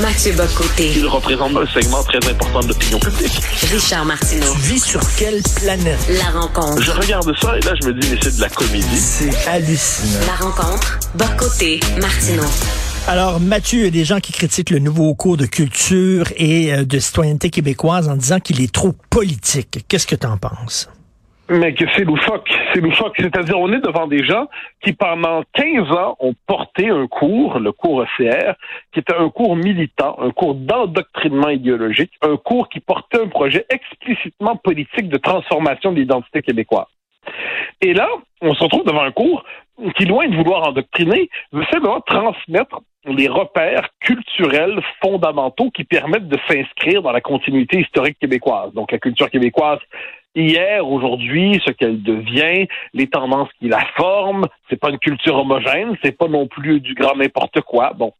Mathieu Bocoté. Il représente un segment très important de l'opinion publique. Richard Martineau. Tu vis sur quelle planète? La rencontre. Je regarde ça et là, je me dis, mais c'est de la comédie. C'est hallucinant. La rencontre. Bocoté. Martineau. Alors, Mathieu, il y a des gens qui critiquent le nouveau cours de culture et euh, de citoyenneté québécoise en disant qu'il est trop politique. Qu'est-ce que tu en penses? Mais que c'est loufoque, c'est loufoque. C'est-à-dire, on est devant des gens qui, pendant 15 ans, ont porté un cours, le cours ECR, qui était un cours militant, un cours d'endoctrinement idéologique, un cours qui portait un projet explicitement politique de transformation de l'identité québécoise. Et là, on se retrouve devant un cours qui, loin de vouloir endoctriner, veut simplement transmettre les repères culturels fondamentaux qui permettent de s'inscrire dans la continuité historique québécoise. Donc, la culture québécoise hier, aujourd'hui, ce qu'elle devient, les tendances qui la forment. C'est pas une culture homogène, c'est pas non plus du grand n'importe quoi. Bon.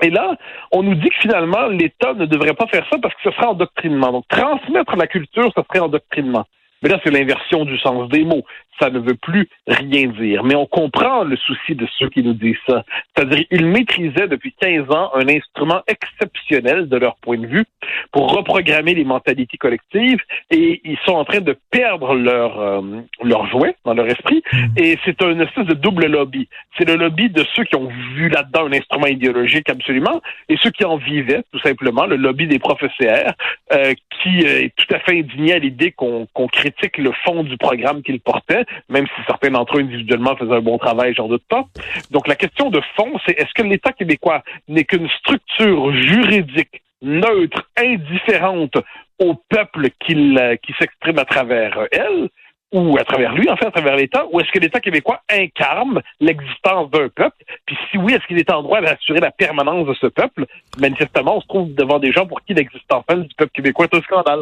Et là, on nous dit que finalement, l'État ne devrait pas faire ça parce que ce serait endoctrinement. Donc, transmettre la culture, ce serait endoctrinement. Mais là, c'est l'inversion du sens des mots. Ça ne veut plus rien dire. Mais on comprend le souci de ceux qui nous disent ça. C'est-à-dire, ils maîtrisaient depuis 15 ans un instrument exceptionnel de leur point de vue pour reprogrammer les mentalités collectives et ils sont en train de perdre leur, euh, leur jouet dans leur esprit. Et c'est un espèce de double lobby. C'est le lobby de ceux qui ont vu là-dedans un instrument idéologique absolument et ceux qui en vivaient, tout simplement, le lobby des professeurs euh, qui euh, est tout à fait indigné à l'idée qu'on qu'on critique le fond du programme qu'ils portaient même si certains d'entre eux individuellement faisaient un bon travail, j'en doute pas. Donc la question de fond, c'est est-ce que l'État québécois n'est qu'une structure juridique neutre, indifférente au peuple qui, qui s'exprime à travers elle, ou à travers lui, en fait, à travers l'État, ou est-ce que l'État québécois incarne l'existence d'un peuple? Puis si oui, est-ce qu'il est en droit d'assurer la permanence de ce peuple? Manifestement, on se trouve devant des gens pour qui l'existence du peuple québécois est un scandale.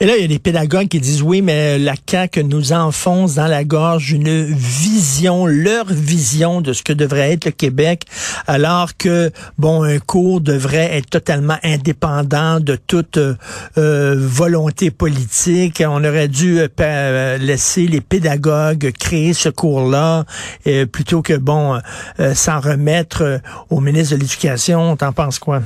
Et là, il y a des pédagogues qui disent oui, mais la CAQ nous enfonce dans la gorge une vision, leur vision de ce que devrait être le Québec, alors que, bon, un cours devrait être totalement indépendant de toute euh, volonté politique. On aurait dû euh, laisser les pédagogues créer ce cours-là euh, plutôt que, bon, euh, s'en remettre euh, au ministre de l'Éducation. T'en penses quoi?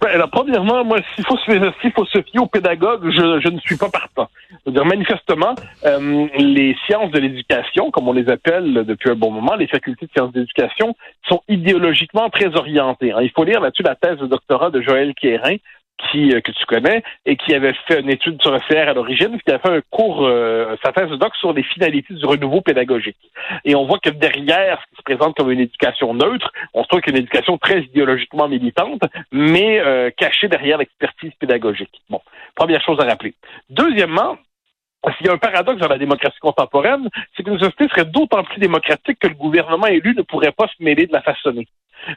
Ben, alors, premièrement, moi, s'il faut, se fier aux pédagogues, je, ne suis pas partant. dire manifestement, les sciences de l'éducation, comme on les appelle depuis un bon moment, les facultés de sciences d'éducation, sont idéologiquement très orientées. Hein. Il faut lire là-dessus la thèse de doctorat de Joël Quérin, qui euh, que tu connais et qui avait fait une étude sur le CR à l'origine, qui a fait un cours, euh, sa thèse doc sur les finalités du renouveau pédagogique. Et on voit que derrière ce qui se présente comme une éducation neutre, on se trouve qu'une éducation très idéologiquement militante, mais euh, cachée derrière l'expertise pédagogique. Bon, première chose à rappeler. Deuxièmement, s'il y a un paradoxe dans la démocratie contemporaine, c'est qu'une société serait d'autant plus démocratique que le gouvernement élu ne pourrait pas se mêler de la façonner.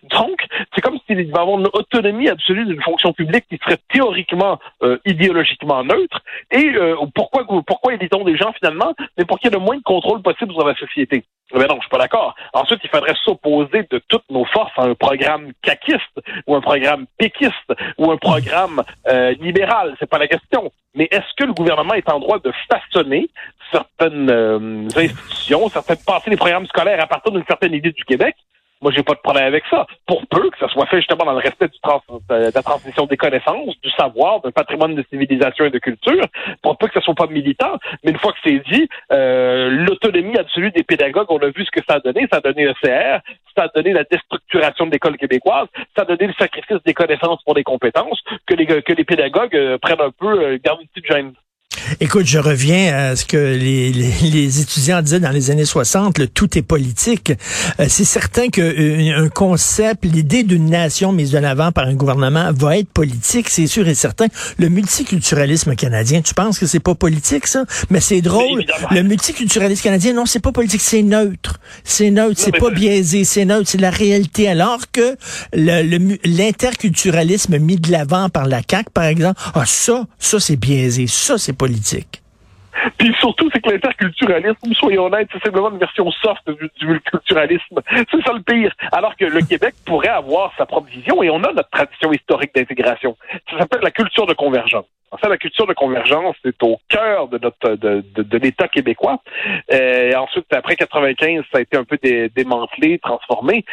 Donc, c'est comme s'il devait avoir une autonomie absolue d'une fonction publique qui serait théoriquement euh, idéologiquement neutre. Et euh, pourquoi pourquoi élit-on des gens finalement? Mais pour qu'il y ait le moins de contrôle possible dans la société. Mais non, je suis pas d'accord. Ensuite, il faudrait s'opposer de toutes nos forces à un programme caquiste ou un programme péquiste ou un programme euh, libéral. C'est pas la question. Mais est-ce que le gouvernement est en droit de façonner certaines euh, institutions, certaines passer les programmes scolaires à partir d'une certaine idée du Québec? Moi, j'ai pas de problème avec ça. Pour peu que ça soit fait justement dans le respect du de la transmission des connaissances, du savoir, d'un patrimoine de civilisation et de culture, pour peu que ça soit pas militant. Mais une fois que c'est dit, euh, l'autonomie absolue des pédagogues, on a vu ce que ça a donné. Ça a donné le CR, ça a donné la déstructuration de l'école québécoise, ça a donné le sacrifice des connaissances pour des compétences, que les, que les pédagogues euh, prennent un peu, euh, gardent une petite gêne. Écoute, je reviens à ce que les, les, étudiants disaient dans les années 60, le tout est politique. Euh, c'est certain qu'un euh, concept, l'idée d'une nation mise de l'avant par un gouvernement va être politique, c'est sûr et certain. Le multiculturalisme canadien, tu penses que c'est pas politique, ça? Mais c'est drôle. Le multiculturalisme canadien, non, c'est pas politique, c'est neutre. C'est neutre, c'est pas biaisé, c'est neutre, c'est la réalité. Alors que l'interculturalisme mis de l'avant par la CAQ, par exemple, ah, ça, ça c'est biaisé, ça c'est politique. Puis surtout, c'est que l'interculturalisme, soyons honnêtes, c'est simplement une version soft du, multiculturalisme. C'est ça le pire. Alors que le Québec pourrait avoir sa propre vision et on a notre tradition historique d'intégration. Ça s'appelle la culture de convergence. En fait, la culture de convergence est au cœur de notre de, de, l'État québécois. Euh, ensuite, après 95, ça a été un peu démantelé, transformé.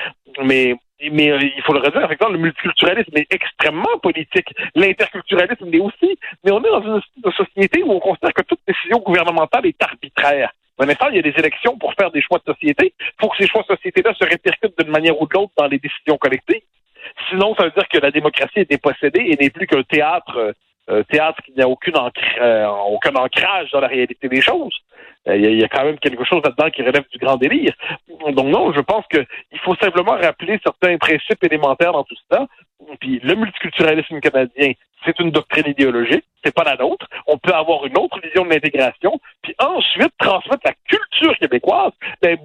Mais mais euh, il faut le redire, effectivement, le multiculturalisme est extrêmement politique. L'interculturalisme l'est aussi. Mais on est dans une, société où on considère que toute décision gouvernementale est arbitraire. Un instant, il y a des élections pour faire des choix de société. Il faut que ces choix de société-là se répercutent d'une manière ou de l'autre dans les décisions collectives. Sinon, ça veut dire que la démocratie est dépossédée et n'est plus qu'un théâtre euh, théâtre qui n'a euh, aucun ancrage dans la réalité des choses. Euh, il y, a quand même quelque chose là-dedans qui relève du grand délire. Donc non, je pense qu'il faut simplement rappeler certains principes élémentaires dans tout cela. Puis le multiculturalisme canadien, c'est une doctrine idéologique, c'est pas la nôtre. On peut avoir une autre vision de l'intégration, puis ensuite transmettre la culture québécoise. Ben,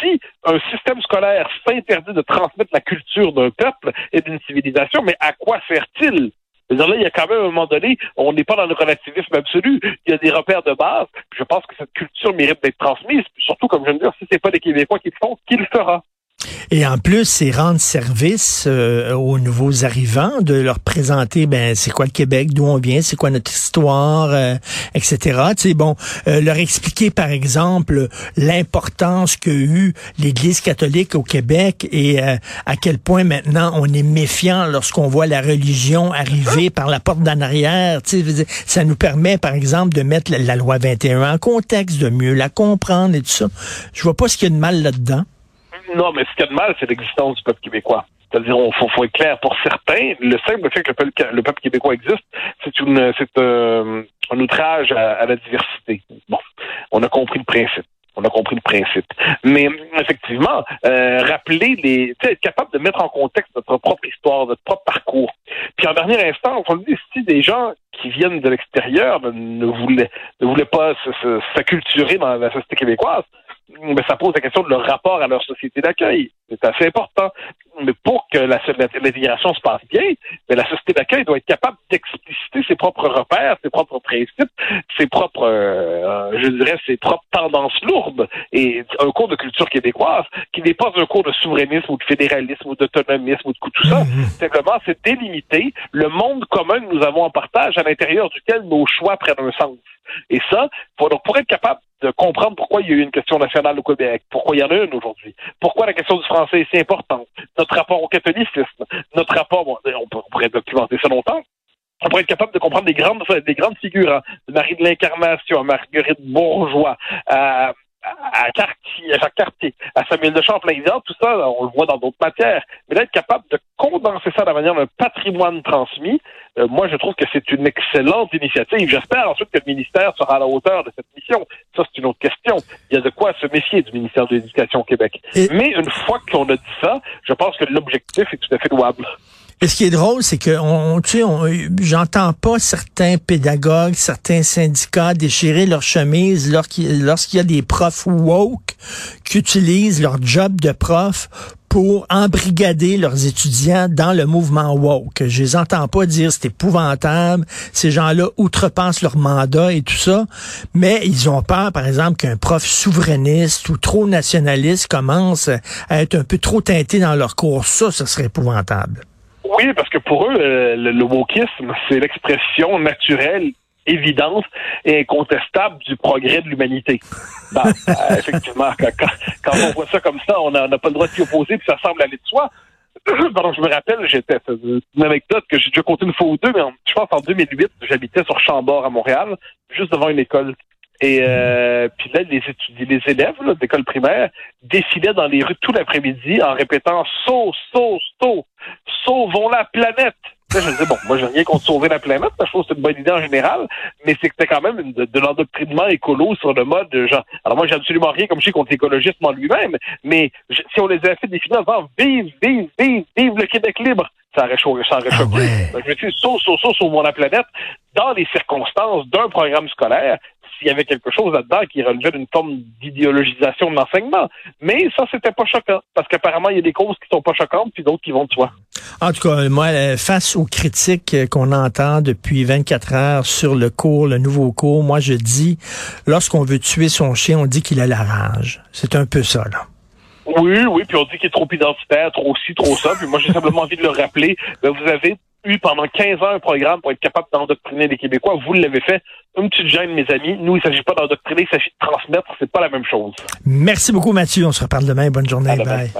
si un système scolaire s'interdit de transmettre la culture d'un peuple et d'une civilisation, mais à quoi sert-il? Là, il y a quand même un moment donné, on n'est pas dans le relativisme absolu. Il y a des repères de base. Je pense que cette culture mérite d'être transmise. Surtout, comme je viens de dire, si c'est pas les Québécois qui le font, qui le fera? Et en plus, c'est rendre service euh, aux nouveaux arrivants, de leur présenter, ben, c'est quoi le Québec, d'où on vient, c'est quoi notre histoire, euh, etc. Tu sais, bon, euh, leur expliquer, par exemple, l'importance qu'a eu l'Église catholique au Québec et à quel point maintenant on est méfiant lorsqu'on voit la religion arriver par la porte d'en arrière. Tu ça nous permet, par exemple, de mettre la, la loi 21 en contexte, de mieux la comprendre et tout ça. Je vois pas ce qu'il y a de mal là-dedans. Non, mais ce qu'il y a de mal, c'est l'existence du peuple québécois. C'est-à-dire, il faut, être clair pour certains. Le simple fait que le peuple, québécois existe, c'est une, c'est euh, un outrage à, la diversité. Bon, on a compris le principe. On a compris le principe. Mais effectivement, euh, rappeler les, être capable de mettre en contexte notre propre histoire, notre propre parcours. Puis en dernière instance, on dit si des gens qui viennent de l'extérieur ne, voulaient ne voulaient pas s'acculturer dans la société québécoise, ça pose la question de leur rapport à leur société d'accueil. C'est assez important. Mais pour que l'intégration se passe bien, mais la société d'accueil doit être capable d'expliciter ses propres repères, ses propres principes, ses propres, euh, je dirais, ses propres tendances lourdes. Et un cours de culture québécoise qui n'est pas un cours de souverainisme ou de fédéralisme ou d'autonomisme ou de tout ça. Mmh. Simplement, c'est délimiter le monde commun que nous avons en partage à l'intérieur duquel nos choix prennent un sens. Et ça, pour, donc, pour être capable de comprendre pourquoi il y a eu une question nationale au Québec, pourquoi il y en a une aujourd'hui, pourquoi la question du français est si importante, notre rapport au catholicisme, notre rapport, bon, on, pourrait documenter ça longtemps, on pourrait être capable de comprendre des grandes, des grandes figures, hein, Marie de l'Incarnation, Marguerite Bourgeois, euh, à Cartier, à Cartier, à Samuel de Champlain. tout ça, on le voit dans d'autres matières. Mais d'être capable de condenser ça de la manière d'un patrimoine transmis, euh, moi, je trouve que c'est une excellente initiative. J'espère ensuite que le ministère sera à la hauteur de cette mission. Ça, c'est une autre question. Il y a de quoi se méfier du ministère de l'Éducation au Québec. Mais une fois qu'on a dit ça, je pense que l'objectif est tout à fait louable. Et ce qui est drôle, c'est que on, tu sais, j'entends pas certains pédagogues, certains syndicats déchirer leur chemise lorsqu'il y a des profs woke qui utilisent leur job de prof pour embrigader leurs étudiants dans le mouvement woke. Je les entends pas dire c'est épouvantable, ces gens-là outrepassent leur mandat et tout ça, mais ils ont peur, par exemple, qu'un prof souverainiste ou trop nationaliste commence à être un peu trop teinté dans leur cours. Ça, ce serait épouvantable. Oui, parce que pour eux, euh, le, le wokisme, c'est l'expression naturelle évidente et incontestable du progrès de l'humanité. Euh, effectivement, quand, on voit ça comme ça, on n'a pas le droit de s'y opposer, puis ça semble aller de soi. Pardon, je me rappelle, j'étais une anecdote que j'ai déjà compté une fois ou deux, mais je pense en 2008, j'habitais sur Chambord à Montréal, juste devant une école. Et euh, puis là, les étudiants, les élèves d'école primaire défilaient dans les rues tout l'après-midi en répétant Saut, saut, saut, sauvons la planète. Là, je me disais, bon, moi, j'ai rien contre sauver la planète, je trouve que c'est une bonne idée en général, mais c'est que c'était quand même de, l'endoctrinement écolo sur le mode genre. Alors moi, j'ai absolument rien comme je suis contre l'écologisme en lui-même, mais si on les avait fait définir en vive, vive, vive, vive le Québec libre, ça aurait, choqué. Ça aurait ah choqué. Je me suis saut, saut, saut, sauvons la planète dans les circonstances d'un programme scolaire s'il y avait quelque chose là-dedans qui relevait d'une forme d'idéologisation de l'enseignement. Mais ça, c'était pas choquant, parce qu'apparemment, il y a des causes qui sont pas choquantes, puis d'autres qui vont de soi. En tout cas, moi, euh, face aux critiques qu'on entend depuis 24 heures sur le cours, le nouveau cours, moi, je dis, lorsqu'on veut tuer son chien, on dit qu'il a la rage. C'est un peu ça, là. Oui, oui, puis on dit qu'il est trop identitaire, trop ci, trop ça. Puis moi, j'ai simplement envie de le rappeler. Ben, vous avez eu pendant 15 ans un programme pour être capable d'endoctriner les Québécois. Vous l'avez fait. Une petite gêne, mes amis. Nous, il ne s'agit pas d'endoctriner, il s'agit de transmettre. C'est pas la même chose. Merci beaucoup, Mathieu. On se reparle demain. Bonne journée. Bye.